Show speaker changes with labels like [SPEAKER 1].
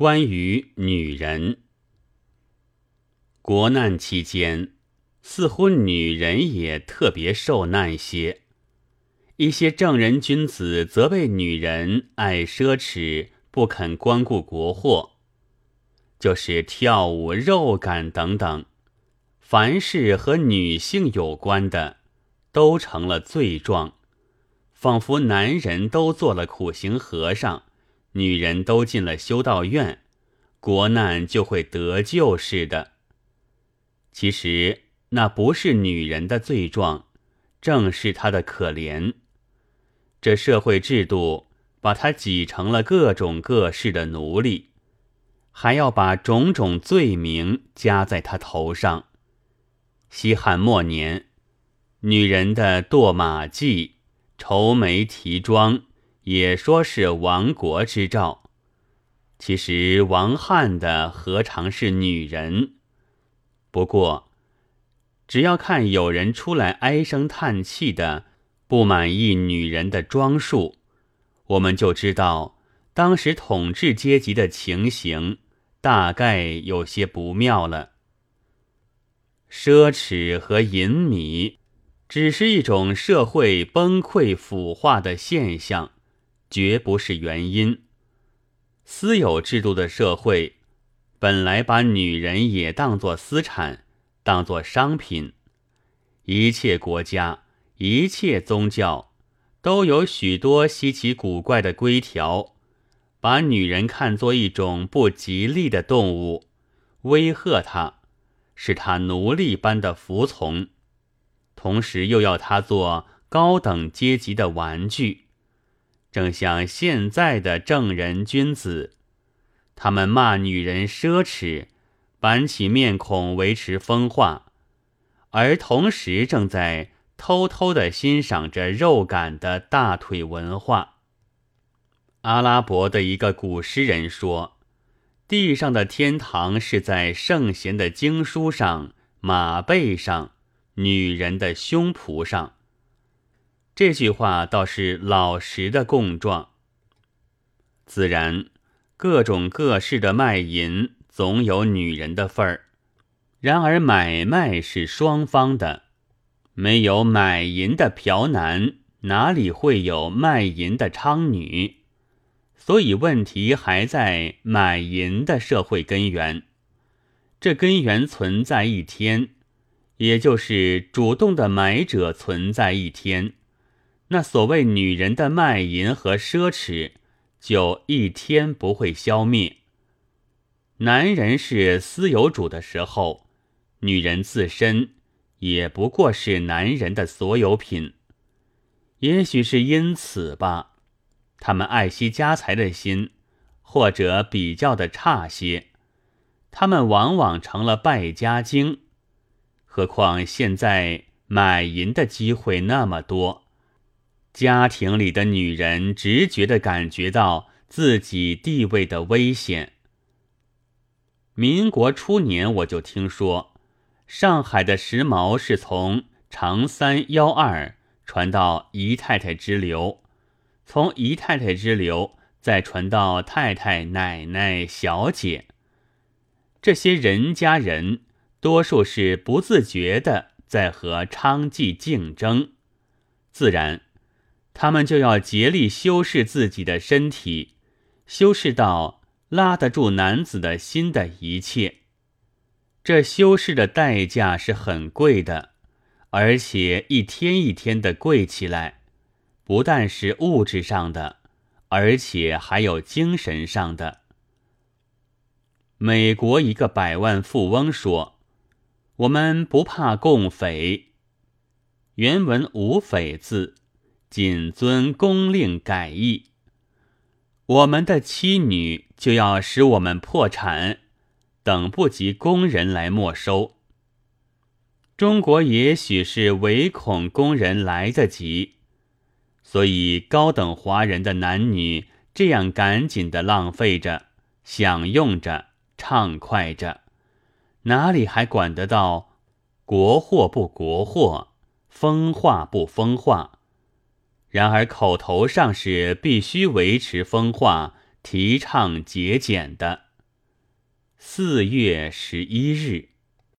[SPEAKER 1] 关于女人，国难期间，似乎女人也特别受难些。一些正人君子责备女人爱奢侈，不肯光顾国货，就是跳舞、肉感等等，凡是和女性有关的，都成了罪状，仿佛男人都做了苦行和尚，女人都进了修道院，国难就会得救似的。其实那不是女人的罪状，正是她的可怜。这社会制度把她挤成了各种各式的奴隶，还要把种种罪名加在她头上。西汉末年，女人的堕马髻、愁眉提妆，也说是亡国之兆。其实亡汉的何尝是女人？不过，只要看有人出来唉声叹气的。不满意女人的装束，我们就知道当时统治阶级的情形大概有些不妙了。奢侈和淫靡只是一种社会崩溃腐化的现象，绝不是原因。私有制度的社会本来把女人也当作私产，当作商品，一切国家。一切宗教都有许多稀奇古怪的规条，把女人看作一种不吉利的动物，威吓她，使她奴隶般的服从，同时又要她做高等阶级的玩具。正像现在的正人君子，他们骂女人奢侈，板起面孔维持风化，而同时正在。偷偷的欣赏着肉感的大腿文化。阿拉伯的一个古诗人说：“地上的天堂是在圣贤的经书上、马背上、女人的胸脯上。”这句话倒是老实的供状。自然，各种各式的卖淫总有女人的份儿，然而买卖是双方的。没有买淫的嫖男，哪里会有卖淫的娼女？所以问题还在买淫的社会根源。这根源存在一天，也就是主动的买者存在一天，那所谓女人的卖淫和奢侈，就一天不会消灭。男人是私有主的时候，女人自身。也不过是男人的所有品，也许是因此吧，他们爱惜家财的心，或者比较的差些，他们往往成了败家精。何况现在买淫的机会那么多，家庭里的女人直觉的感觉到自己地位的危险。民国初年，我就听说。上海的时髦是从长三幺二传到姨太太之流，从姨太太之流再传到太太、奶奶、小姐。这些人家人多数是不自觉的在和娼妓竞争，自然，他们就要竭力修饰自己的身体，修饰到拉得住男子的心的一切。这修饰的代价是很贵的，而且一天一天的贵起来，不但是物质上的，而且还有精神上的。美国一个百万富翁说：“我们不怕共匪。”原文无匪字，谨遵公令改译。我们的妻女就要使我们破产。等不及工人来没收。中国也许是唯恐工人来得及，所以高等华人的男女这样赶紧的浪费着、享用着、畅快着，哪里还管得到国货不国货、风化不风化？然而口头上是必须维持风化提倡节俭的。四月十一日